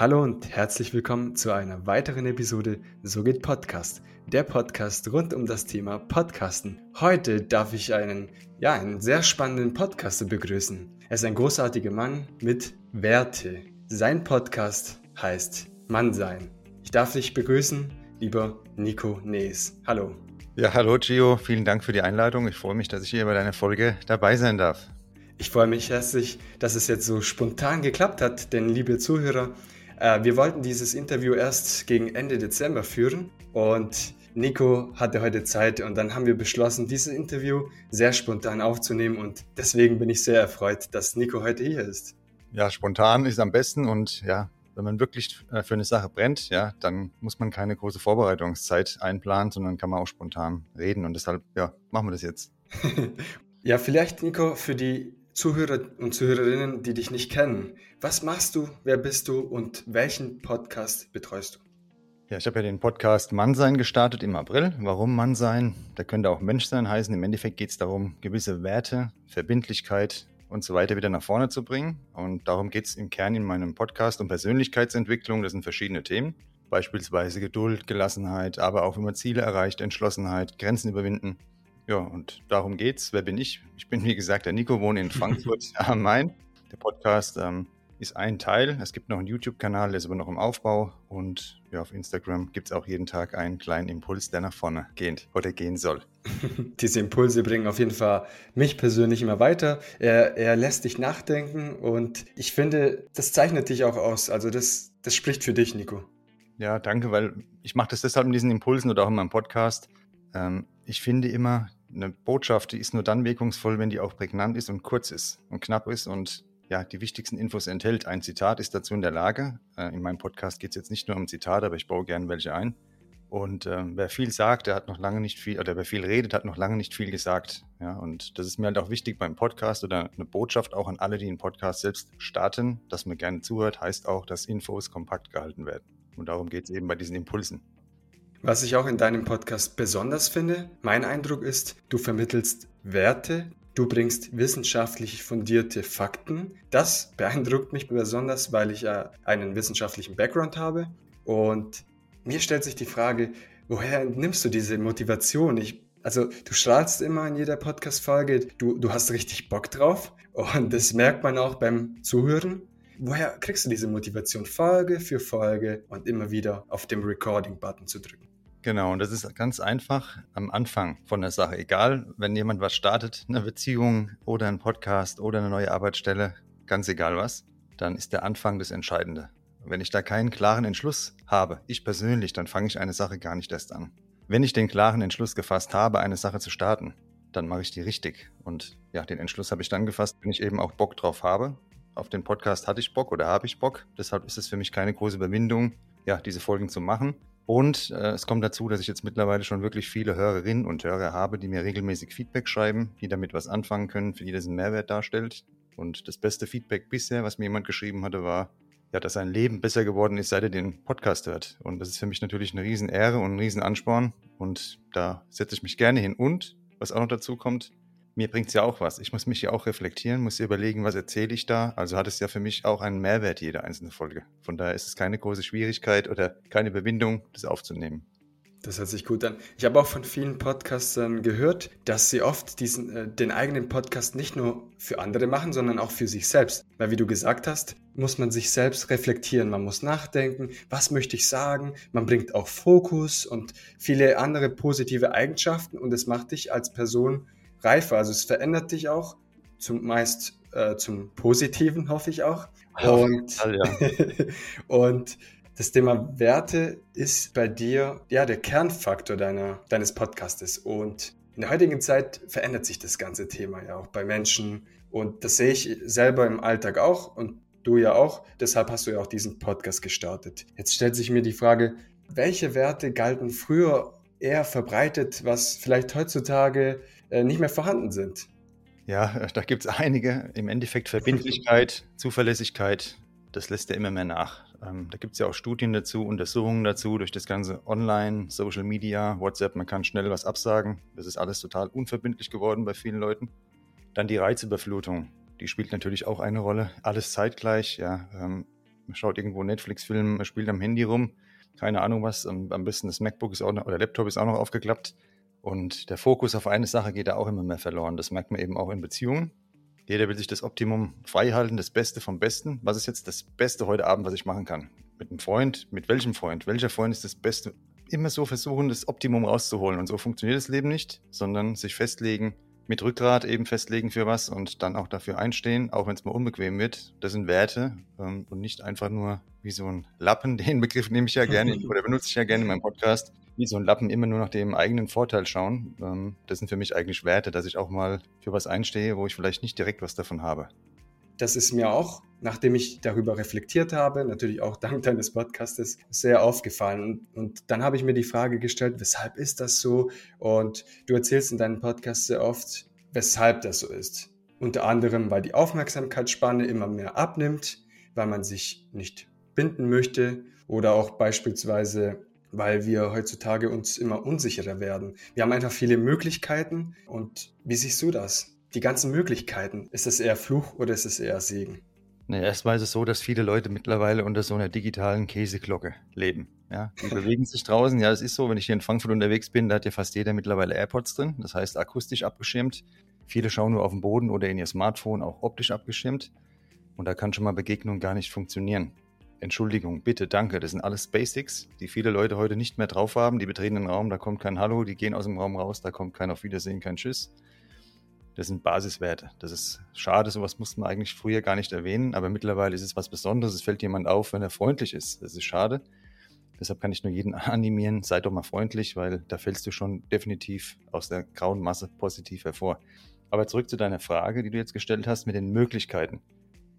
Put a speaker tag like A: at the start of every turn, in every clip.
A: Hallo und herzlich willkommen zu einer weiteren Episode So geht Podcast, der Podcast rund um das Thema Podcasten. Heute darf ich einen, ja, einen sehr spannenden Podcaster begrüßen. Er ist ein großartiger Mann mit Werte. Sein Podcast heißt Mannsein. Ich darf dich begrüßen, lieber Nico Nees. Hallo.
B: Ja, hallo Gio, vielen Dank für die Einladung. Ich freue mich, dass ich hier bei deiner Folge dabei sein darf.
A: Ich freue mich herzlich, dass es jetzt so spontan geklappt hat, denn liebe Zuhörer, wir wollten dieses Interview erst gegen Ende Dezember führen und Nico hatte heute Zeit und dann haben wir beschlossen, dieses Interview sehr spontan aufzunehmen und deswegen bin ich sehr erfreut, dass Nico heute hier ist.
B: Ja, spontan ist am besten und ja, wenn man wirklich äh, für eine Sache brennt, ja, dann muss man keine große Vorbereitungszeit einplanen, sondern kann man auch spontan reden und deshalb, ja, machen wir das jetzt.
A: ja, vielleicht, Nico, für die Zuhörer und Zuhörerinnen, die dich nicht kennen. Was machst du, wer bist du und welchen Podcast betreust du?
B: Ja, ich habe ja den Podcast Mannsein gestartet im April. Warum Mannsein? Da könnte auch Menschsein heißen. Im Endeffekt geht es darum, gewisse Werte, Verbindlichkeit und so weiter wieder nach vorne zu bringen. Und darum geht es im Kern in meinem Podcast um Persönlichkeitsentwicklung. Das sind verschiedene Themen. Beispielsweise Geduld, Gelassenheit, aber auch, man Ziele erreicht, Entschlossenheit, Grenzen überwinden. Ja, und darum geht's. Wer bin ich? Ich bin, wie gesagt, der Nico, wohne in Frankfurt am Main. Der Podcast ähm, ist ein Teil. Es gibt noch einen YouTube-Kanal, der ist aber noch im Aufbau. Und ja, auf Instagram gibt es auch jeden Tag einen kleinen Impuls, der nach vorne geht oder gehen soll.
A: Diese Impulse bringen auf jeden Fall mich persönlich immer weiter. Er, er lässt dich nachdenken und ich finde, das zeichnet dich auch aus. Also das, das spricht für dich, Nico.
B: Ja, danke, weil ich mache das deshalb in diesen Impulsen oder auch in meinem Podcast. Ähm, ich finde immer, eine Botschaft, die ist nur dann wirkungsvoll, wenn die auch prägnant ist und kurz ist und knapp ist und ja, die wichtigsten Infos enthält. Ein Zitat ist dazu in der Lage. Äh, in meinem Podcast geht es jetzt nicht nur um Zitate, aber ich baue gerne welche ein. Und äh, wer viel sagt, der hat noch lange nicht viel, oder wer viel redet, hat noch lange nicht viel gesagt. Ja, und das ist mir halt auch wichtig beim Podcast oder eine Botschaft auch an alle, die einen Podcast selbst starten, dass man gerne zuhört, heißt auch, dass Infos kompakt gehalten werden. Und darum geht es eben bei diesen Impulsen.
A: Was ich auch in deinem Podcast besonders finde, mein Eindruck ist, du vermittelst Werte, du bringst wissenschaftlich fundierte Fakten. Das beeindruckt mich besonders, weil ich ja einen wissenschaftlichen Background habe. Und mir stellt sich die Frage, woher nimmst du diese Motivation? Ich, also du strahlst immer in jeder Podcast-Folge, du, du hast richtig Bock drauf und das merkt man auch beim Zuhören. Woher kriegst du diese Motivation, Folge für Folge und immer wieder auf dem Recording-Button zu drücken?
B: Genau, und das ist ganz einfach am Anfang von der Sache. Egal, wenn jemand was startet, eine Beziehung oder ein Podcast oder eine neue Arbeitsstelle, ganz egal was, dann ist der Anfang das Entscheidende. Wenn ich da keinen klaren Entschluss habe, ich persönlich, dann fange ich eine Sache gar nicht erst an. Wenn ich den klaren Entschluss gefasst habe, eine Sache zu starten, dann mache ich die richtig. Und ja, den Entschluss habe ich dann gefasst, wenn ich eben auch Bock drauf habe auf den Podcast hatte ich Bock oder habe ich Bock. Deshalb ist es für mich keine große Überwindung, ja, diese Folgen zu machen. Und äh, es kommt dazu, dass ich jetzt mittlerweile schon wirklich viele Hörerinnen und Hörer habe, die mir regelmäßig Feedback schreiben, die damit was anfangen können, für die das einen Mehrwert darstellt. Und das beste Feedback bisher, was mir jemand geschrieben hatte, war, ja, dass sein Leben besser geworden ist, seit er den Podcast hört. Und das ist für mich natürlich eine Riesenehre und ein Riesenansporn. Und da setze ich mich gerne hin. Und was auch noch dazu kommt, mir bringt es ja auch was. Ich muss mich ja auch reflektieren, muss überlegen, was erzähle ich da. Also hat es ja für mich auch einen Mehrwert, jede einzelne Folge. Von daher ist es keine große Schwierigkeit oder keine Überwindung, das aufzunehmen.
A: Das hört sich gut an. Ich habe auch von vielen Podcastern gehört, dass sie oft diesen, äh, den eigenen Podcast nicht nur für andere machen, sondern auch für sich selbst. Weil wie du gesagt hast, muss man sich selbst reflektieren. Man muss nachdenken, was möchte ich sagen. Man bringt auch Fokus und viele andere positive Eigenschaften und es macht dich als Person reifer. Also es verändert dich auch, zum meist äh, zum Positiven, hoffe ich auch. Und, Fall, ja. und das Thema Werte ist bei dir ja der Kernfaktor deiner, deines Podcastes. Und in der heutigen Zeit verändert sich das ganze Thema ja auch bei Menschen. Und das sehe ich selber im Alltag auch und du ja auch. Deshalb hast du ja auch diesen Podcast gestartet. Jetzt stellt sich mir die Frage, welche Werte galten früher eher verbreitet, was vielleicht heutzutage äh, nicht mehr vorhanden sind.
B: Ja, da gibt es einige. Im Endeffekt Verbindlichkeit, Zuverlässigkeit, das lässt ja immer mehr nach. Ähm, da gibt es ja auch Studien dazu, Untersuchungen dazu, durch das ganze Online, Social Media, WhatsApp, man kann schnell was absagen. Das ist alles total unverbindlich geworden bei vielen Leuten. Dann die Reizüberflutung, die spielt natürlich auch eine Rolle. Alles zeitgleich, ja. Ähm, schaut irgendwo Netflix-Film, spielt am Handy rum, keine Ahnung was, am, besten das MacBook ist auch noch, oder Laptop ist auch noch aufgeklappt. Und der Fokus auf eine Sache geht da auch immer mehr verloren. Das merkt man eben auch in Beziehungen. Jeder will sich das Optimum freihalten, das Beste vom Besten. Was ist jetzt das Beste heute Abend, was ich machen kann? Mit einem Freund? Mit welchem Freund? Welcher Freund ist das Beste? Immer so versuchen, das Optimum rauszuholen. Und so funktioniert das Leben nicht, sondern sich festlegen, mit Rückgrat eben festlegen für was und dann auch dafür einstehen, auch wenn es mal unbequem wird. Das sind Werte ähm, und nicht einfach nur wie so ein Lappen. Den Begriff nehme ich ja gerne oder benutze ich ja gerne in meinem Podcast. Wie so ein Lappen immer nur nach dem eigenen Vorteil schauen. Ähm, das sind für mich eigentlich Werte, dass ich auch mal für was einstehe, wo ich vielleicht nicht direkt was davon habe.
A: Das ist mir auch, nachdem ich darüber reflektiert habe, natürlich auch dank deines Podcastes, sehr aufgefallen. Und dann habe ich mir die Frage gestellt, weshalb ist das so? Und du erzählst in deinem Podcast sehr oft, weshalb das so ist. Unter anderem, weil die Aufmerksamkeitsspanne immer mehr abnimmt, weil man sich nicht binden möchte oder auch beispielsweise, weil wir heutzutage uns immer unsicherer werden. Wir haben einfach viele Möglichkeiten und wie siehst du das? die ganzen Möglichkeiten. Ist es eher Fluch oder ist es eher Segen?
B: Nee, erstmal ist es so, dass viele Leute mittlerweile unter so einer digitalen Käseglocke leben. Ja, die bewegen sich draußen. Ja, es ist so, wenn ich hier in Frankfurt unterwegs bin, da hat ja fast jeder mittlerweile AirPods drin. Das heißt, akustisch abgeschirmt. Viele schauen nur auf den Boden oder in ihr Smartphone, auch optisch abgeschirmt. Und da kann schon mal Begegnung gar nicht funktionieren. Entschuldigung, bitte, danke. Das sind alles Basics, die viele Leute heute nicht mehr drauf haben. Die betreten den Raum, da kommt kein Hallo, die gehen aus dem Raum raus, da kommt kein Auf Wiedersehen, kein Tschüss. Das sind Basiswerte. Das ist schade, sowas musste man eigentlich früher gar nicht erwähnen, aber mittlerweile ist es was Besonderes. Es fällt jemand auf, wenn er freundlich ist. Das ist schade. Deshalb kann ich nur jeden animieren, sei doch mal freundlich, weil da fällst du schon definitiv aus der grauen Masse positiv hervor. Aber zurück zu deiner Frage, die du jetzt gestellt hast mit den Möglichkeiten.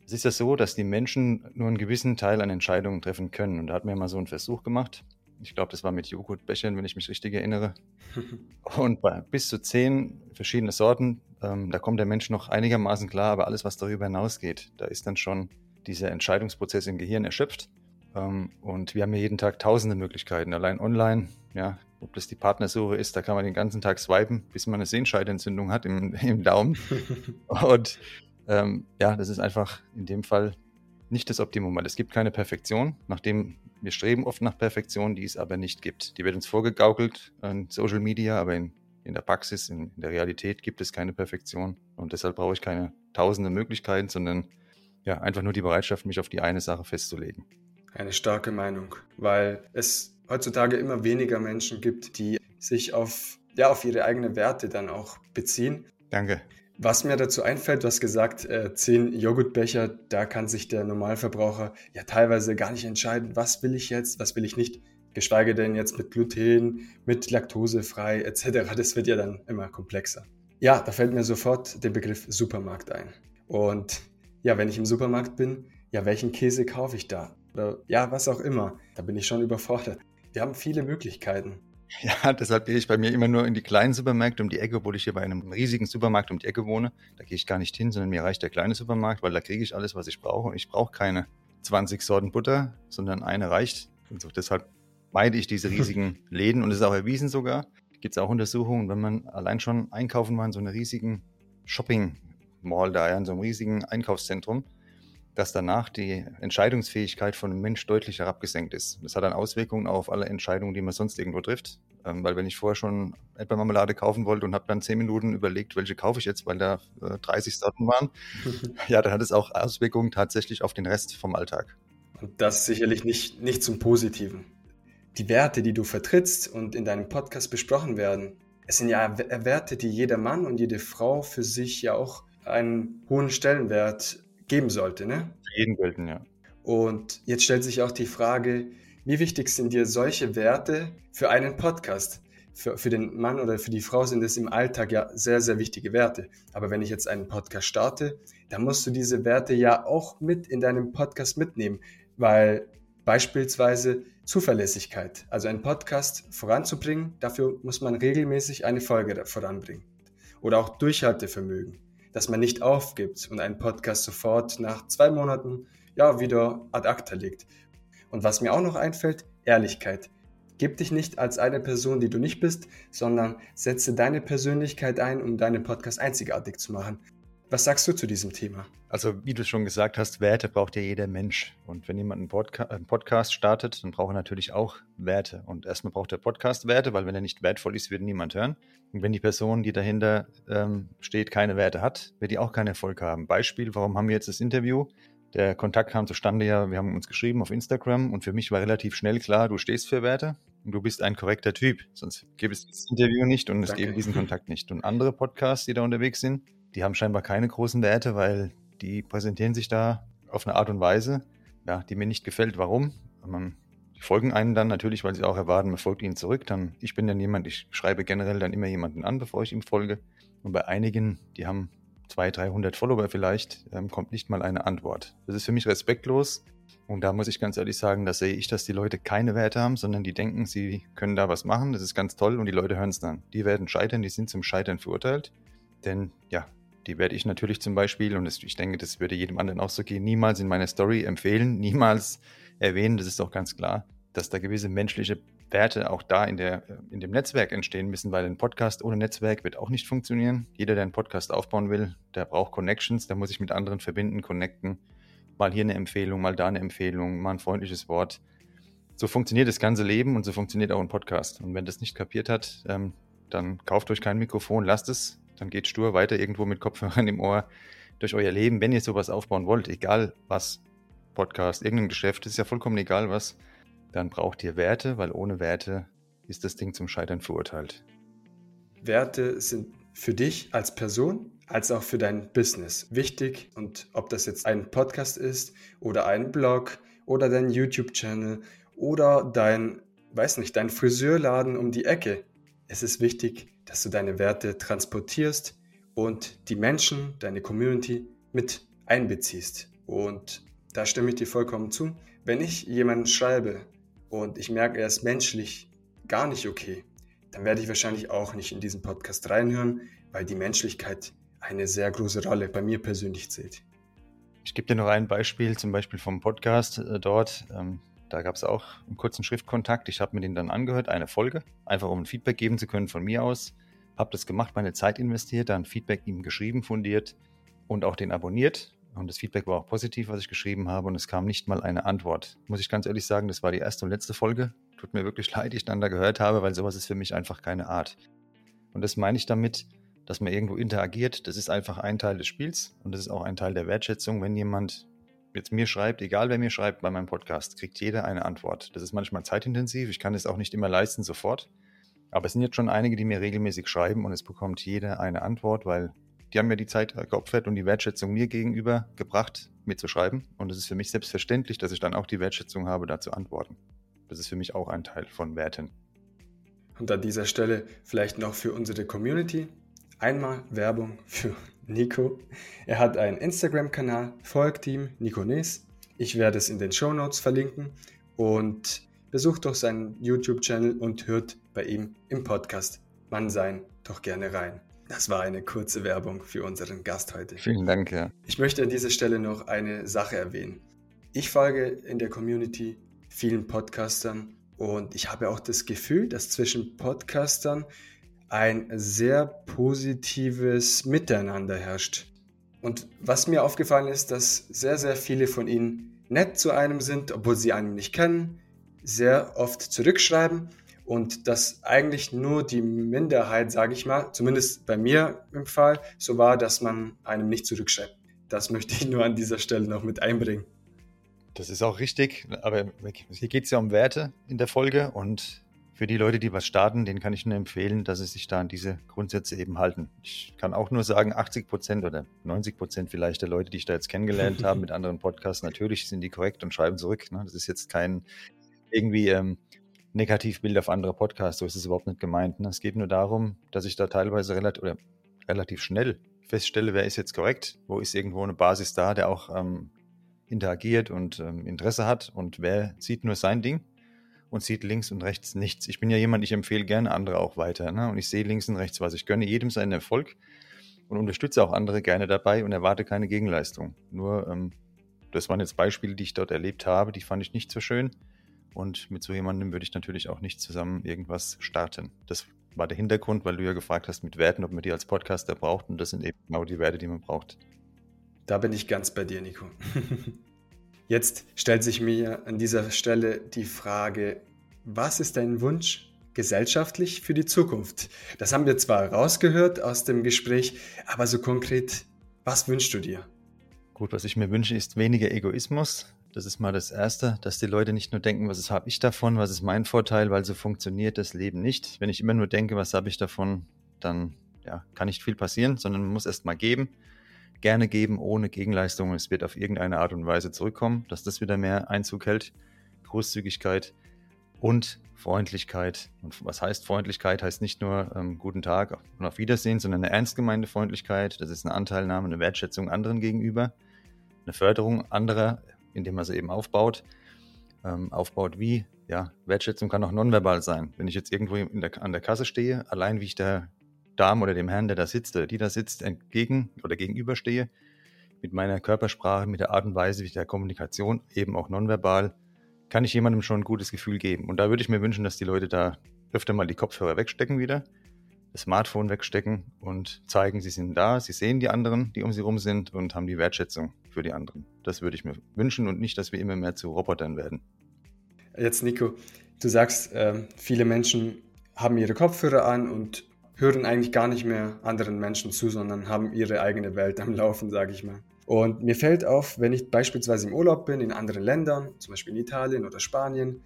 B: Es ist ja so, dass die Menschen nur einen gewissen Teil an Entscheidungen treffen können. Und da hat mir mal so einen Versuch gemacht. Ich glaube, das war mit Joghurtbechern, wenn ich mich richtig erinnere. Und bei bis zu zehn verschiedene Sorten, ähm, da kommt der Mensch noch einigermaßen klar, aber alles, was darüber hinausgeht, da ist dann schon dieser Entscheidungsprozess im Gehirn erschöpft. Ähm, und wir haben ja jeden Tag tausende Möglichkeiten, allein online, ja, ob das die Partnersuche ist, da kann man den ganzen Tag swipen, bis man eine Sehenscheidentzündung hat im, im Daumen. und ähm, ja, das ist einfach in dem Fall nicht das Optimum, weil es gibt keine Perfektion, nachdem wir streben oft nach Perfektion, die es aber nicht gibt. Die wird uns vorgegaukelt in Social Media, aber in, in der Praxis, in, in der Realität gibt es keine Perfektion. Und deshalb brauche ich keine tausende Möglichkeiten, sondern ja, einfach nur die Bereitschaft, mich auf die eine Sache festzulegen.
A: Eine starke Meinung, weil es heutzutage immer weniger Menschen gibt, die sich auf, ja, auf ihre eigenen Werte dann auch beziehen.
B: Danke.
A: Was mir dazu einfällt, du hast gesagt, äh, zehn Joghurtbecher, da kann sich der Normalverbraucher ja teilweise gar nicht entscheiden, was will ich jetzt, was will ich nicht. Geschweige denn jetzt mit Gluten, mit Laktosefrei etc. Das wird ja dann immer komplexer. Ja, da fällt mir sofort der Begriff Supermarkt ein. Und ja, wenn ich im Supermarkt bin, ja, welchen Käse kaufe ich da? Oder ja, was auch immer. Da bin ich schon überfordert. Wir haben viele Möglichkeiten.
B: Ja, deshalb gehe ich bei mir immer nur in die kleinen Supermärkte um die Ecke, obwohl ich hier bei einem riesigen Supermarkt um die Ecke wohne. Da gehe ich gar nicht hin, sondern mir reicht der kleine Supermarkt, weil da kriege ich alles, was ich brauche. Und ich brauche keine 20 Sorten Butter, sondern eine reicht. Und so, deshalb meide ich diese riesigen Läden und es ist auch erwiesen sogar. Gibt es auch Untersuchungen, wenn man allein schon einkaufen war in so einer riesigen Shopping-Mall da, ja, in so einem riesigen Einkaufszentrum, dass danach die Entscheidungsfähigkeit von einem Mensch deutlich herabgesenkt ist. Das hat dann Auswirkungen auf alle Entscheidungen, die man sonst irgendwo trifft. Ähm, weil wenn ich vorher schon etwa Marmelade kaufen wollte und habe dann zehn Minuten überlegt, welche kaufe ich jetzt, weil da äh, 30 Sorten waren, ja, dann hat es auch Auswirkungen tatsächlich auf den Rest vom Alltag.
A: Und das sicherlich nicht, nicht zum Positiven. Die Werte, die du vertrittst und in deinem Podcast besprochen werden, es sind ja Werte, die jeder Mann und jede Frau für sich ja auch einen hohen Stellenwert geben sollte, ne?
B: Für jeden gelten, ja.
A: Und jetzt stellt sich auch die Frage, wie wichtig sind dir solche Werte für einen Podcast? Für, für den Mann oder für die Frau sind es im Alltag ja sehr, sehr wichtige Werte. Aber wenn ich jetzt einen Podcast starte, dann musst du diese Werte ja auch mit in deinem Podcast mitnehmen, weil beispielsweise Zuverlässigkeit, also einen Podcast voranzubringen, dafür muss man regelmäßig eine Folge voranbringen. Oder auch Durchhaltevermögen dass man nicht aufgibt und einen Podcast sofort nach zwei Monaten ja wieder ad acta legt. Und was mir auch noch einfällt, Ehrlichkeit. Gib dich nicht als eine Person, die du nicht bist, sondern setze deine Persönlichkeit ein, um deinen Podcast einzigartig zu machen. Was sagst du zu diesem Thema?
B: Also, wie du schon gesagt hast, Werte braucht ja jeder Mensch. Und wenn jemand einen, Podca einen, Podcast startet, dann braucht er natürlich auch Werte. Und erstmal braucht der Podcast Werte, weil wenn er nicht wertvoll ist, wird niemand hören. Und wenn die Person, die dahinter ähm, steht, keine Werte hat, wird die auch keinen Erfolg haben. Beispiel, warum haben wir jetzt das Interview? Der Kontakt kam zustande ja, wir haben uns geschrieben auf Instagram und für mich war relativ schnell klar, du stehst für Werte und du bist ein korrekter Typ. Sonst gäbe es das Interview nicht und es gäbe diesen Kontakt nicht. Und andere Podcasts, die da unterwegs sind, die haben scheinbar keine großen Werte, weil die präsentieren sich da auf eine Art und Weise, ja, die mir nicht gefällt. Warum? Man, die folgen einem dann natürlich, weil sie auch erwarten, man folgt ihnen zurück. Dann, ich bin dann jemand, ich schreibe generell dann immer jemanden an, bevor ich ihm folge. Und bei einigen, die haben 200, 300 Follower vielleicht, ähm, kommt nicht mal eine Antwort. Das ist für mich respektlos. Und da muss ich ganz ehrlich sagen, da sehe ich, dass die Leute keine Werte haben, sondern die denken, sie können da was machen. Das ist ganz toll und die Leute hören es dann. Die werden scheitern, die sind zum Scheitern verurteilt. Denn ja, die werde ich natürlich zum Beispiel, und das, ich denke, das würde jedem anderen auch so gehen, niemals in meiner Story empfehlen, niemals erwähnen. Das ist auch ganz klar, dass da gewisse menschliche Werte auch da in, der, in dem Netzwerk entstehen müssen, weil ein Podcast ohne Netzwerk wird auch nicht funktionieren. Jeder, der einen Podcast aufbauen will, der braucht Connections, der muss sich mit anderen verbinden, connecten. Mal hier eine Empfehlung, mal da eine Empfehlung, mal ein freundliches Wort. So funktioniert das ganze Leben und so funktioniert auch ein Podcast. Und wenn das nicht kapiert hat, ähm, dann kauft euch kein Mikrofon, lasst es, dann geht stur weiter irgendwo mit Kopfhörern im Ohr durch euer Leben, wenn ihr sowas aufbauen wollt, egal was, Podcast, irgendein Geschäft, ist ja vollkommen egal was, dann braucht ihr Werte, weil ohne Werte ist das Ding zum Scheitern verurteilt.
A: Werte sind für dich als Person als auch für dein Business wichtig und ob das jetzt ein Podcast ist oder ein Blog oder dein YouTube-Channel oder dein, weiß nicht, dein Friseurladen um die Ecke. Es ist wichtig, dass du deine Werte transportierst und die Menschen, deine Community mit einbeziehst. Und da stimme ich dir vollkommen zu. Wenn ich jemanden schreibe und ich merke, er ist menschlich gar nicht okay, dann werde ich wahrscheinlich auch nicht in diesen Podcast reinhören, weil die Menschlichkeit eine sehr große Rolle bei mir persönlich zählt.
B: Ich gebe dir noch ein Beispiel, zum Beispiel vom Podcast äh, dort. Da gab es auch einen kurzen Schriftkontakt. Ich habe mir den dann angehört, eine Folge, einfach um ein Feedback geben zu können von mir aus. Habe das gemacht, meine Zeit investiert, dann Feedback ihm geschrieben, fundiert und auch den abonniert. Und das Feedback war auch positiv, was ich geschrieben habe. Und es kam nicht mal eine Antwort. Muss ich ganz ehrlich sagen, das war die erste und letzte Folge. Tut mir wirklich leid, ich dann da gehört habe, weil sowas ist für mich einfach keine Art. Und das meine ich damit, dass man irgendwo interagiert. Das ist einfach ein Teil des Spiels und das ist auch ein Teil der Wertschätzung, wenn jemand jetzt mir schreibt, egal wer mir schreibt bei meinem Podcast, kriegt jeder eine Antwort. Das ist manchmal zeitintensiv, ich kann es auch nicht immer leisten sofort. Aber es sind jetzt schon einige, die mir regelmäßig schreiben und es bekommt jeder eine Antwort, weil die haben mir die Zeit geopfert und die Wertschätzung mir gegenüber gebracht, mir zu schreiben. Und es ist für mich selbstverständlich, dass ich dann auch die Wertschätzung habe, da zu antworten. Das ist für mich auch ein Teil von Werten.
A: Und an dieser Stelle vielleicht noch für unsere Community einmal Werbung für Nico. Er hat einen Instagram-Kanal, folgt ihm, Nico Nes. Ich werde es in den Show Notes verlinken und besucht doch seinen YouTube-Channel und hört bei ihm im Podcast Mann sein doch gerne rein. Das war eine kurze Werbung für unseren Gast heute.
B: Vielen Dank, ja.
A: Ich möchte an dieser Stelle noch eine Sache erwähnen. Ich folge in der Community vielen Podcastern und ich habe auch das Gefühl, dass zwischen Podcastern ein sehr positives Miteinander herrscht. Und was mir aufgefallen ist, dass sehr, sehr viele von ihnen nett zu einem sind, obwohl sie einen nicht kennen, sehr oft zurückschreiben und dass eigentlich nur die Minderheit, sage ich mal, zumindest bei mir im Fall, so war, dass man einem nicht zurückschreibt. Das möchte ich nur an dieser Stelle noch mit einbringen.
B: Das ist auch richtig, aber hier geht es ja um Werte in der Folge und für die Leute, die was starten, denen kann ich nur empfehlen, dass sie sich da an diese Grundsätze eben halten. Ich kann auch nur sagen, 80 Prozent oder 90 Prozent vielleicht der Leute, die ich da jetzt kennengelernt habe mit anderen Podcasts, natürlich sind die korrekt und schreiben zurück. Ne? Das ist jetzt kein irgendwie ähm, Negativbild auf andere Podcasts, so ist es überhaupt nicht gemeint. Ne? Es geht nur darum, dass ich da teilweise relativ, oder relativ schnell feststelle, wer ist jetzt korrekt, wo ist irgendwo eine Basis da, der auch ähm, interagiert und ähm, Interesse hat und wer sieht nur sein Ding und sieht links und rechts nichts. Ich bin ja jemand, ich empfehle gerne andere auch weiter. Ne? Und ich sehe links und rechts was. Ich gönne jedem seinen Erfolg und unterstütze auch andere gerne dabei und erwarte keine Gegenleistung. Nur, ähm, das waren jetzt Beispiele, die ich dort erlebt habe, die fand ich nicht so schön. Und mit so jemandem würde ich natürlich auch nicht zusammen irgendwas starten. Das war der Hintergrund, weil du ja gefragt hast mit Werten, ob man die als Podcaster braucht. Und das sind eben genau die Werte, die man braucht.
A: Da bin ich ganz bei dir, Nico. Jetzt stellt sich mir an dieser Stelle die Frage, was ist dein Wunsch gesellschaftlich für die Zukunft? Das haben wir zwar rausgehört aus dem Gespräch, aber so konkret, was wünschst du dir?
B: Gut, was ich mir wünsche, ist weniger Egoismus. Das ist mal das Erste, dass die Leute nicht nur denken, was habe ich davon, was ist mein Vorteil, weil so funktioniert das Leben nicht. Wenn ich immer nur denke, was habe ich davon, dann ja, kann nicht viel passieren, sondern man muss erst mal geben. Gerne geben, ohne Gegenleistung. Es wird auf irgendeine Art und Weise zurückkommen, dass das wieder mehr Einzug hält. Großzügigkeit und Freundlichkeit. Und was heißt Freundlichkeit? Heißt nicht nur ähm, guten Tag und auf Wiedersehen, sondern eine ernst gemeinte Freundlichkeit. Das ist eine Anteilnahme, eine Wertschätzung anderen gegenüber, eine Förderung anderer, indem man sie eben aufbaut. Ähm, aufbaut wie? Ja, Wertschätzung kann auch nonverbal sein. Wenn ich jetzt irgendwo der, an der Kasse stehe, allein wie ich der Dame oder dem Herrn, der da sitzt oder die da sitzt, entgegen oder gegenüberstehe, mit meiner Körpersprache, mit der Art und Weise, wie der Kommunikation, eben auch nonverbal, kann ich jemandem schon ein gutes Gefühl geben. Und da würde ich mir wünschen, dass die Leute da öfter mal die Kopfhörer wegstecken wieder, das Smartphone wegstecken und zeigen, sie sind da, sie sehen die anderen, die um sie rum sind und haben die Wertschätzung für die anderen. Das würde ich mir wünschen und nicht, dass wir immer mehr zu Robotern werden.
A: Jetzt, Nico, du sagst, äh, viele Menschen haben ihre Kopfhörer an und hören eigentlich gar nicht mehr anderen Menschen zu, sondern haben ihre eigene Welt am Laufen, sage ich mal. Und mir fällt auf, wenn ich beispielsweise im Urlaub bin, in anderen Ländern, zum Beispiel in Italien oder Spanien,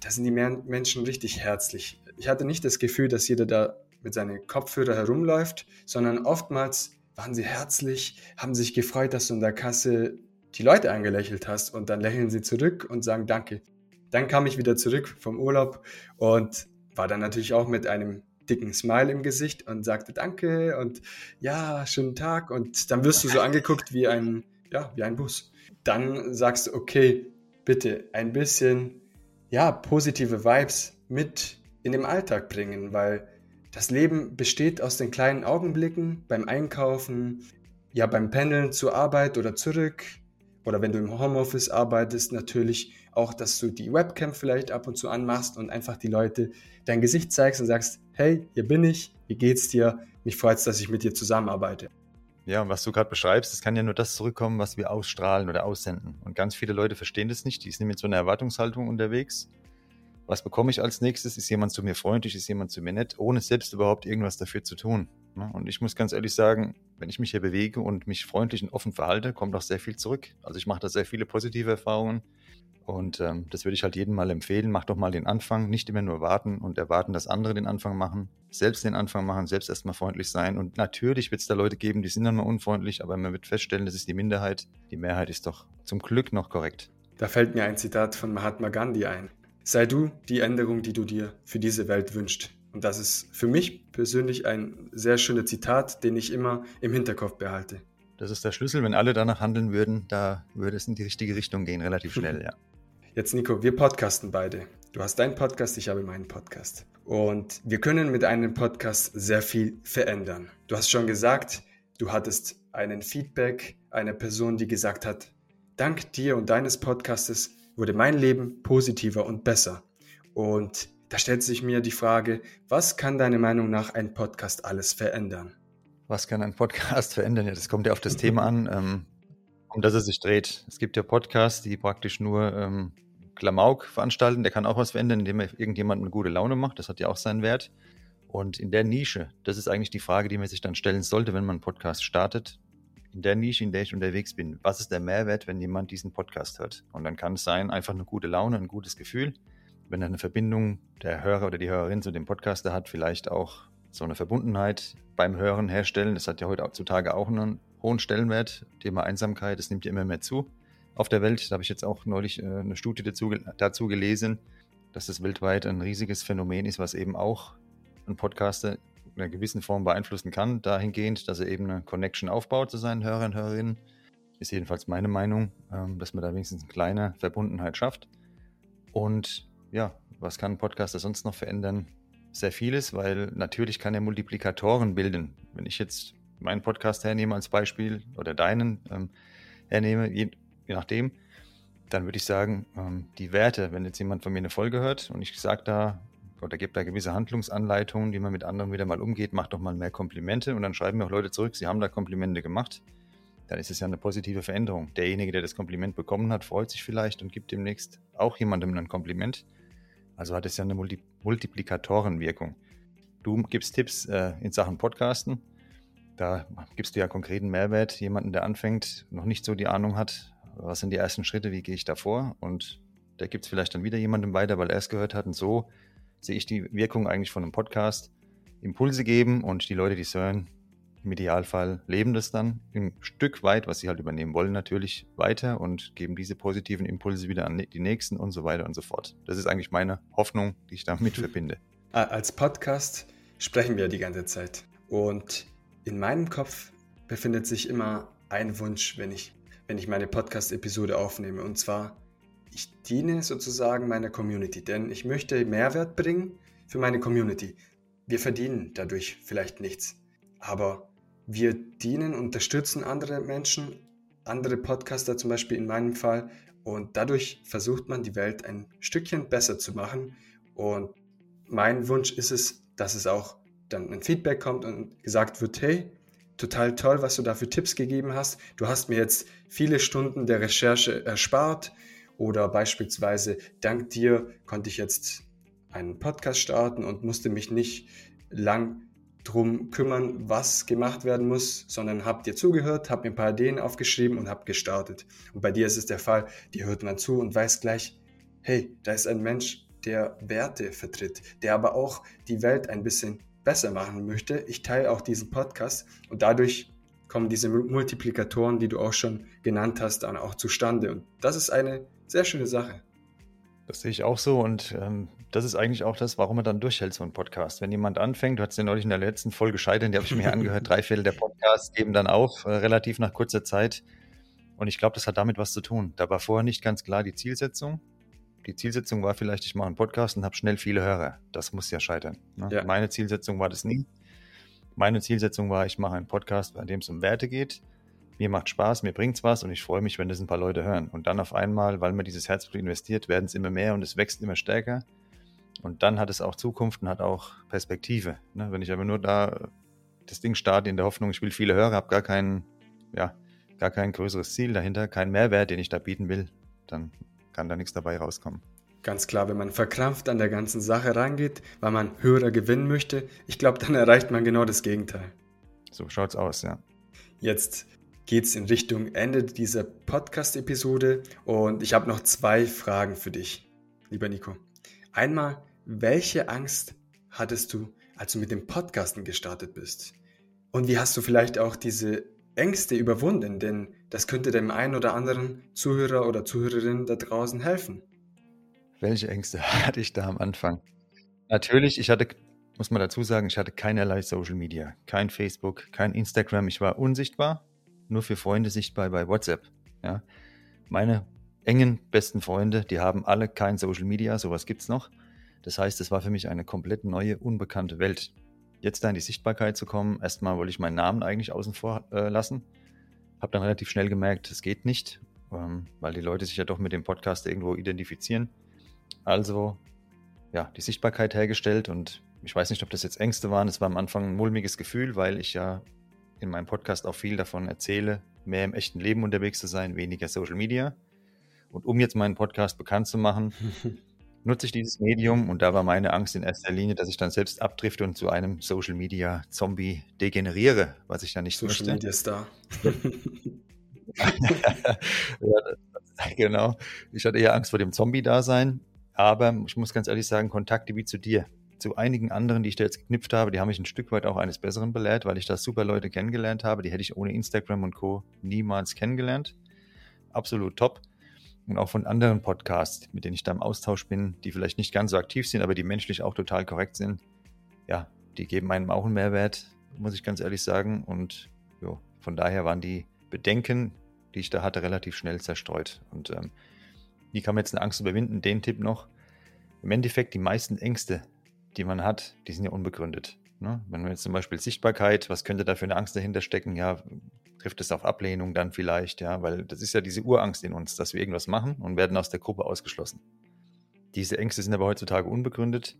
A: da sind die Menschen richtig herzlich. Ich hatte nicht das Gefühl, dass jeder da mit seinen Kopfhörer herumläuft, sondern oftmals waren sie herzlich, haben sich gefreut, dass du in der Kasse die Leute angelächelt hast und dann lächeln sie zurück und sagen Danke. Dann kam ich wieder zurück vom Urlaub und war dann natürlich auch mit einem dicken Smile im Gesicht und sagte Danke und ja, schönen Tag. Und dann wirst du so angeguckt wie ein, ja, wie ein Bus. Dann sagst du, okay, bitte ein bisschen, ja, positive Vibes mit in den Alltag bringen, weil das Leben besteht aus den kleinen Augenblicken beim Einkaufen, ja, beim Pendeln zur Arbeit oder zurück. Oder wenn du im Homeoffice arbeitest, natürlich auch, dass du die Webcam vielleicht ab und zu anmachst und einfach die Leute dein Gesicht zeigst und sagst, hey, hier bin ich, wie geht's dir? Mich freut's, dass ich mit dir zusammenarbeite.
B: Ja, und was du gerade beschreibst, es kann ja nur das zurückkommen, was wir ausstrahlen oder aussenden. Und ganz viele Leute verstehen das nicht, die sind mit so einer Erwartungshaltung unterwegs. Was bekomme ich als nächstes? Ist jemand zu mir freundlich? Ist jemand zu mir nett? Ohne selbst überhaupt irgendwas dafür zu tun. Ne? Und ich muss ganz ehrlich sagen, wenn ich mich hier bewege und mich freundlich und offen verhalte, kommt auch sehr viel zurück. Also ich mache da sehr viele positive Erfahrungen. Und ähm, das würde ich halt jedem mal empfehlen. Mach doch mal den Anfang, nicht immer nur warten und erwarten, dass andere den Anfang machen. Selbst den Anfang machen, selbst erstmal freundlich sein. Und natürlich wird es da Leute geben, die sind dann mal unfreundlich, aber man wird feststellen, das ist die Minderheit. Die Mehrheit ist doch zum Glück noch korrekt.
A: Da fällt mir ein Zitat von Mahatma Gandhi ein. Sei du die Änderung, die du dir für diese Welt wünschst. Und das ist für mich persönlich ein sehr schönes Zitat, den ich immer im Hinterkopf behalte.
B: Das ist der Schlüssel. Wenn alle danach handeln würden, da würde es in die richtige Richtung gehen, relativ schnell, ja.
A: Jetzt, Nico, wir podcasten beide. Du hast deinen Podcast, ich habe meinen Podcast. Und wir können mit einem Podcast sehr viel verändern. Du hast schon gesagt, du hattest einen Feedback einer Person, die gesagt hat, dank dir und deines Podcastes wurde mein Leben positiver und besser. Und da stellt sich mir die Frage, was kann deiner Meinung nach ein Podcast alles verändern?
B: Was kann ein Podcast verändern? Ja, das kommt ja auf das Thema an, ähm, um das es sich dreht. Es gibt ja Podcasts, die praktisch nur ähm, Klamauk veranstalten, der kann auch was verändern, indem er irgendjemandem eine gute Laune macht. Das hat ja auch seinen Wert. Und in der Nische, das ist eigentlich die Frage, die man sich dann stellen sollte, wenn man einen Podcast startet. In der Nische, in der ich unterwegs bin, was ist der Mehrwert, wenn jemand diesen Podcast hört? Und dann kann es sein, einfach eine gute Laune, ein gutes Gefühl. Wenn er eine Verbindung der Hörer oder die Hörerin zu dem Podcaster hat, vielleicht auch so eine Verbundenheit beim Hören herstellen. Das hat ja heutzutage auch einen hohen Stellenwert. Thema Einsamkeit, das nimmt ja immer mehr zu auf der Welt. Da habe ich jetzt auch neulich äh, eine Studie dazu, dazu gelesen, dass das weltweit ein riesiges Phänomen ist, was eben auch ein Podcaster in einer gewissen Form beeinflussen kann, dahingehend, dass er eben eine Connection aufbaut zu seinen Hörern und Hörerinnen. Ist jedenfalls meine Meinung, ähm, dass man da wenigstens eine kleine Verbundenheit schafft. Und ja, was kann ein Podcaster sonst noch verändern? Sehr vieles, weil natürlich kann er Multiplikatoren bilden. Wenn ich jetzt meinen Podcast hernehme als Beispiel oder deinen ähm, hernehme, je nachdem, dann würde ich sagen, ähm, die Werte, wenn jetzt jemand von mir eine Folge hört und ich sage da oder gibt da gewisse Handlungsanleitungen, wie man mit anderen wieder mal umgeht, macht doch mal mehr Komplimente und dann schreiben mir auch Leute zurück, sie haben da Komplimente gemacht. Dann ist es ja eine positive Veränderung. Derjenige, der das Kompliment bekommen hat, freut sich vielleicht und gibt demnächst auch jemandem ein Kompliment. Also hat es ja eine Multi Multiplikatorenwirkung. Du gibst Tipps äh, in Sachen Podcasten. Da gibst du ja konkreten Mehrwert. Jemanden, der anfängt, noch nicht so die Ahnung hat, was sind die ersten Schritte, wie gehe ich da vor? Und der gibt es vielleicht dann wieder jemandem weiter, weil er es gehört hat. Und so sehe ich die Wirkung eigentlich von einem Podcast. Impulse geben und die Leute, die es hören, im Idealfall leben das dann ein Stück weit, was sie halt übernehmen wollen, natürlich weiter und geben diese positiven Impulse wieder an die nächsten und so weiter und so fort. Das ist eigentlich meine Hoffnung, die ich damit verbinde.
A: Als Podcast sprechen wir die ganze Zeit. Und in meinem Kopf befindet sich immer ein Wunsch, wenn ich, wenn ich meine Podcast-Episode aufnehme. Und zwar, ich diene sozusagen meiner Community, denn ich möchte Mehrwert bringen für meine Community. Wir verdienen dadurch vielleicht nichts, aber wir dienen, unterstützen andere Menschen, andere Podcaster zum Beispiel in meinem Fall und dadurch versucht man die Welt ein Stückchen besser zu machen und mein Wunsch ist es, dass es auch dann ein Feedback kommt und gesagt wird, hey, total toll, was du da für Tipps gegeben hast. Du hast mir jetzt viele Stunden der Recherche erspart oder beispielsweise dank dir konnte ich jetzt einen Podcast starten und musste mich nicht lang drum kümmern, was gemacht werden muss, sondern habe dir zugehört, habe mir ein paar Ideen aufgeschrieben und habe gestartet. Und bei dir ist es der Fall, dir hört man zu und weiß gleich, hey, da ist ein Mensch, der Werte vertritt, der aber auch die Welt ein bisschen besser machen möchte. Ich teile auch diesen Podcast und dadurch kommen diese Multiplikatoren, die du auch schon genannt hast, dann auch zustande. Und das ist eine sehr schöne Sache.
B: Das sehe ich auch so und ähm, das ist eigentlich auch das, warum man dann durchhält, so ein Podcast. Wenn jemand anfängt, du hast ja neulich in der letzten Folge gescheitert, die habe ich mir angehört, drei Viertel der Podcasts geben dann auf, äh, relativ nach kurzer Zeit. Und ich glaube, das hat damit was zu tun. Da war vorher nicht ganz klar die Zielsetzung. Die Zielsetzung war vielleicht, ich mache einen Podcast und habe schnell viele Hörer. Das muss ja scheitern. Ne? Ja. Meine Zielsetzung war das nie. Meine Zielsetzung war, ich mache einen Podcast, bei dem es um Werte geht mir macht Spaß, mir bringt's was und ich freue mich, wenn das ein paar Leute hören. Und dann auf einmal, weil man dieses Herzblut investiert, werden es immer mehr und es wächst immer stärker. Und dann hat es auch Zukunft und hat auch Perspektive. Ne? Wenn ich aber nur da das Ding starte in der Hoffnung, ich will viele Hörer, habe gar kein, ja, gar kein größeres Ziel dahinter, keinen Mehrwert, den ich da bieten will, dann kann da nichts dabei rauskommen.
A: Ganz klar, wenn man verkrampft an der ganzen Sache rangeht, weil man Hörer gewinnen möchte, ich glaube, dann erreicht man genau das Gegenteil.
B: So schaut's aus, ja.
A: Jetzt geht es in Richtung Ende dieser Podcast-Episode und ich habe noch zwei Fragen für dich, lieber Nico. Einmal, welche Angst hattest du, als du mit dem Podcasten gestartet bist? Und wie hast du vielleicht auch diese Ängste überwunden? Denn das könnte dem einen oder anderen Zuhörer oder Zuhörerin da draußen helfen.
B: Welche Ängste hatte ich da am Anfang? Natürlich, ich hatte, muss man dazu sagen, ich hatte keinerlei Social Media, kein Facebook, kein Instagram. Ich war unsichtbar nur für Freunde sichtbar bei WhatsApp. Ja. Meine engen besten Freunde, die haben alle kein Social Media, sowas gibt es noch. Das heißt, es war für mich eine komplett neue, unbekannte Welt. Jetzt da in die Sichtbarkeit zu kommen, erstmal wollte ich meinen Namen eigentlich außen vor äh, lassen. Habe dann relativ schnell gemerkt, es geht nicht, ähm, weil die Leute sich ja doch mit dem Podcast irgendwo identifizieren. Also, ja, die Sichtbarkeit hergestellt und ich weiß nicht, ob das jetzt Ängste waren. Es war am Anfang ein mulmiges Gefühl, weil ich ja in meinem Podcast auch viel davon erzähle, mehr im echten Leben unterwegs zu sein, weniger Social Media. Und um jetzt meinen Podcast bekannt zu machen, nutze ich dieses Medium und da war meine Angst in erster Linie, dass ich dann selbst abdrifte und zu einem Social Media Zombie degeneriere, was ich dann nicht
A: Social möchte. Media Star.
B: ja, genau. Ich hatte eher Angst vor dem Zombie-Dasein, aber ich muss ganz ehrlich sagen, Kontakte wie zu dir, zu einigen anderen, die ich da jetzt geknüpft habe, die haben mich ein Stück weit auch eines Besseren belehrt, weil ich da super Leute kennengelernt habe. Die hätte ich ohne Instagram und Co. niemals kennengelernt. Absolut top. Und auch von anderen Podcasts, mit denen ich da im Austausch bin, die vielleicht nicht ganz so aktiv sind, aber die menschlich auch total korrekt sind. Ja, die geben einem auch einen Mehrwert, muss ich ganz ehrlich sagen. Und jo, von daher waren die Bedenken, die ich da hatte, relativ schnell zerstreut. Und ähm, wie kann man jetzt eine Angst überwinden? Den Tipp noch. Im Endeffekt, die meisten Ängste, die man hat, die sind ja unbegründet. Ne? Wenn man jetzt zum Beispiel Sichtbarkeit, was könnte da für eine Angst dahinter stecken? Ja, trifft es auf Ablehnung dann vielleicht, ja, weil das ist ja diese Urangst in uns, dass wir irgendwas machen und werden aus der Gruppe ausgeschlossen. Diese Ängste sind aber heutzutage unbegründet.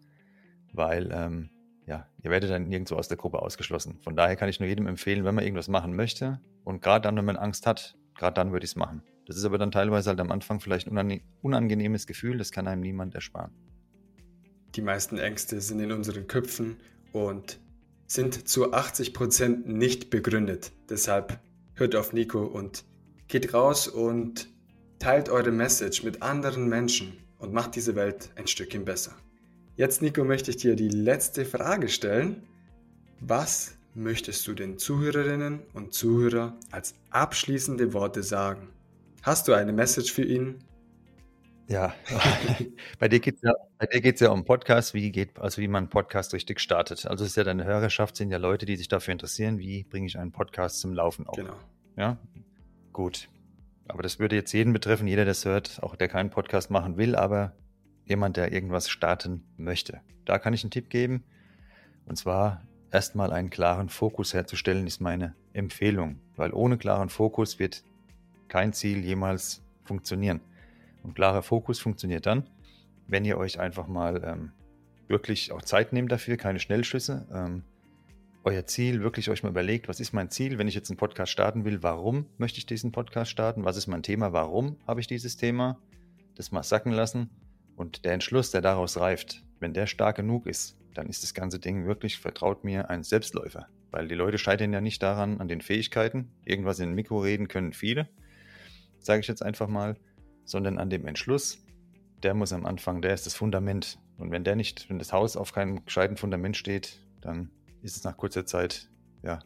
B: weil ähm, ja, ihr werdet dann nirgendwo aus der Gruppe ausgeschlossen. Von daher kann ich nur jedem empfehlen, wenn man irgendwas machen möchte und gerade dann, wenn man Angst hat, gerade dann würde ich es machen. Das ist aber dann teilweise halt am Anfang vielleicht ein unangenehmes Gefühl, das kann einem niemand ersparen.
A: Die meisten Ängste sind in unseren Köpfen und sind zu 80 Prozent nicht begründet. Deshalb hört auf Nico und geht raus und teilt eure Message mit anderen Menschen und macht diese Welt ein Stückchen besser. Jetzt, Nico, möchte ich dir die letzte Frage stellen. Was möchtest du den Zuhörerinnen und Zuhörern als abschließende Worte sagen? Hast du eine Message für ihn?
B: Ja, bei dir geht es ja, ja um Podcast, wie geht, also wie man einen Podcast richtig startet. Also es ist ja deine Hörerschaft, sind ja Leute, die sich dafür interessieren, wie bringe ich einen Podcast zum Laufen auf.
A: Genau.
B: Ja, gut. Aber das würde jetzt jeden betreffen, jeder, der das hört, auch der keinen Podcast machen will, aber jemand, der irgendwas starten möchte. Da kann ich einen Tipp geben. Und zwar erstmal einen klaren Fokus herzustellen, ist meine Empfehlung. Weil ohne klaren Fokus wird kein Ziel jemals funktionieren. Und klarer Fokus funktioniert dann, wenn ihr euch einfach mal ähm, wirklich auch Zeit nehmt dafür, keine Schnellschüsse. Ähm, euer Ziel, wirklich euch mal überlegt, was ist mein Ziel, wenn ich jetzt einen Podcast starten will, warum möchte ich diesen Podcast starten, was ist mein Thema, warum habe ich dieses Thema, das mal sacken lassen und der Entschluss, der daraus reift, wenn der stark genug ist, dann ist das ganze Ding wirklich, vertraut mir, ein Selbstläufer. Weil die Leute scheitern ja nicht daran, an den Fähigkeiten. Irgendwas in ein Mikro reden können viele sage ich jetzt einfach mal, sondern an dem Entschluss, der muss am Anfang, der ist das Fundament. Und wenn der nicht, wenn das Haus auf keinem gescheiten Fundament steht, dann ist es nach kurzer Zeit, ja,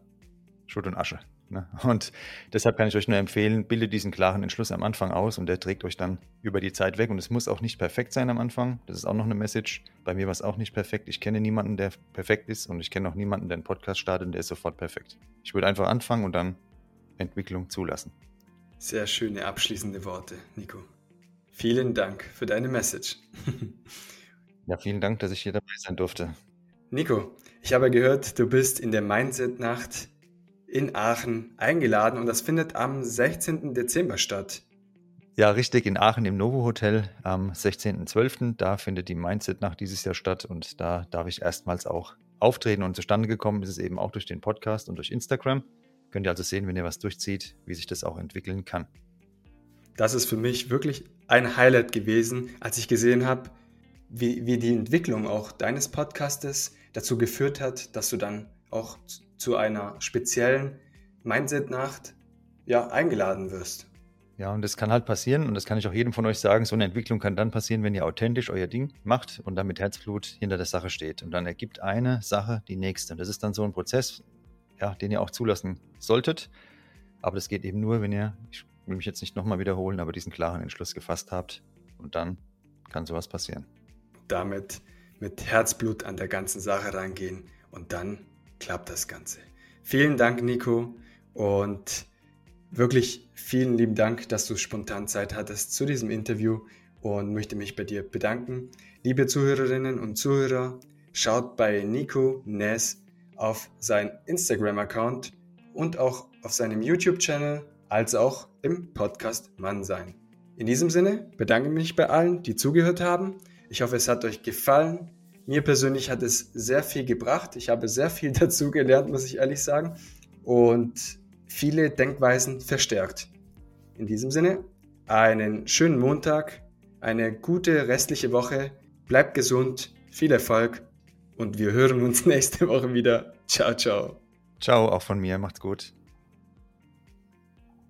B: Schutt und Asche. Ne? Und deshalb kann ich euch nur empfehlen, bildet diesen klaren Entschluss am Anfang aus und der trägt euch dann über die Zeit weg. Und es muss auch nicht perfekt sein am Anfang. Das ist auch noch eine Message. Bei mir war es auch nicht perfekt. Ich kenne niemanden, der perfekt ist und ich kenne auch niemanden, der einen Podcast startet und der ist sofort perfekt. Ich würde einfach anfangen und dann Entwicklung zulassen.
A: Sehr schöne abschließende Worte, Nico. Vielen Dank für deine Message.
B: ja, vielen Dank, dass ich hier dabei sein durfte.
A: Nico, ich habe gehört, du bist in der Mindset-Nacht in Aachen eingeladen und das findet am 16. Dezember statt.
B: Ja, richtig, in Aachen im Novo Hotel am 16.12. Da findet die Mindset-Nacht dieses Jahr statt und da darf ich erstmals auch auftreten und zustande gekommen ist es eben auch durch den Podcast und durch Instagram. Könnt ihr also sehen, wenn ihr was durchzieht, wie sich das auch entwickeln kann.
A: Das ist für mich wirklich ein Highlight gewesen, als ich gesehen habe, wie, wie die Entwicklung auch deines Podcastes dazu geführt hat, dass du dann auch zu einer speziellen Mindset-Nacht ja, eingeladen wirst.
B: Ja, und das kann halt passieren, und das kann ich auch jedem von euch sagen, so eine Entwicklung kann dann passieren, wenn ihr authentisch euer Ding macht und dann mit Herzblut hinter der Sache steht. Und dann ergibt eine Sache die nächste. Und das ist dann so ein Prozess, ja, den ihr auch zulassen solltet. Aber das geht eben nur, wenn ihr, ich will mich jetzt nicht nochmal wiederholen, aber diesen klaren Entschluss gefasst habt. Und dann kann sowas passieren.
A: Damit mit Herzblut an der ganzen Sache reingehen und dann klappt das Ganze. Vielen Dank, Nico. Und wirklich vielen lieben Dank, dass du spontan Zeit hattest zu diesem Interview und möchte mich bei dir bedanken. Liebe Zuhörerinnen und Zuhörer, schaut bei Nico Ness auf seinen Instagram-Account und auch auf seinem YouTube-Channel als auch im Podcast Mann sein. In diesem Sinne bedanke ich mich bei allen, die zugehört haben. Ich hoffe, es hat euch gefallen. Mir persönlich hat es sehr viel gebracht. Ich habe sehr viel dazu gelernt, muss ich ehrlich sagen. Und viele Denkweisen verstärkt. In diesem Sinne, einen schönen Montag, eine gute restliche Woche. Bleibt gesund, viel Erfolg und wir hören uns nächste Woche wieder. Ciao, ciao.
B: Ciao, auch von mir. Macht's gut.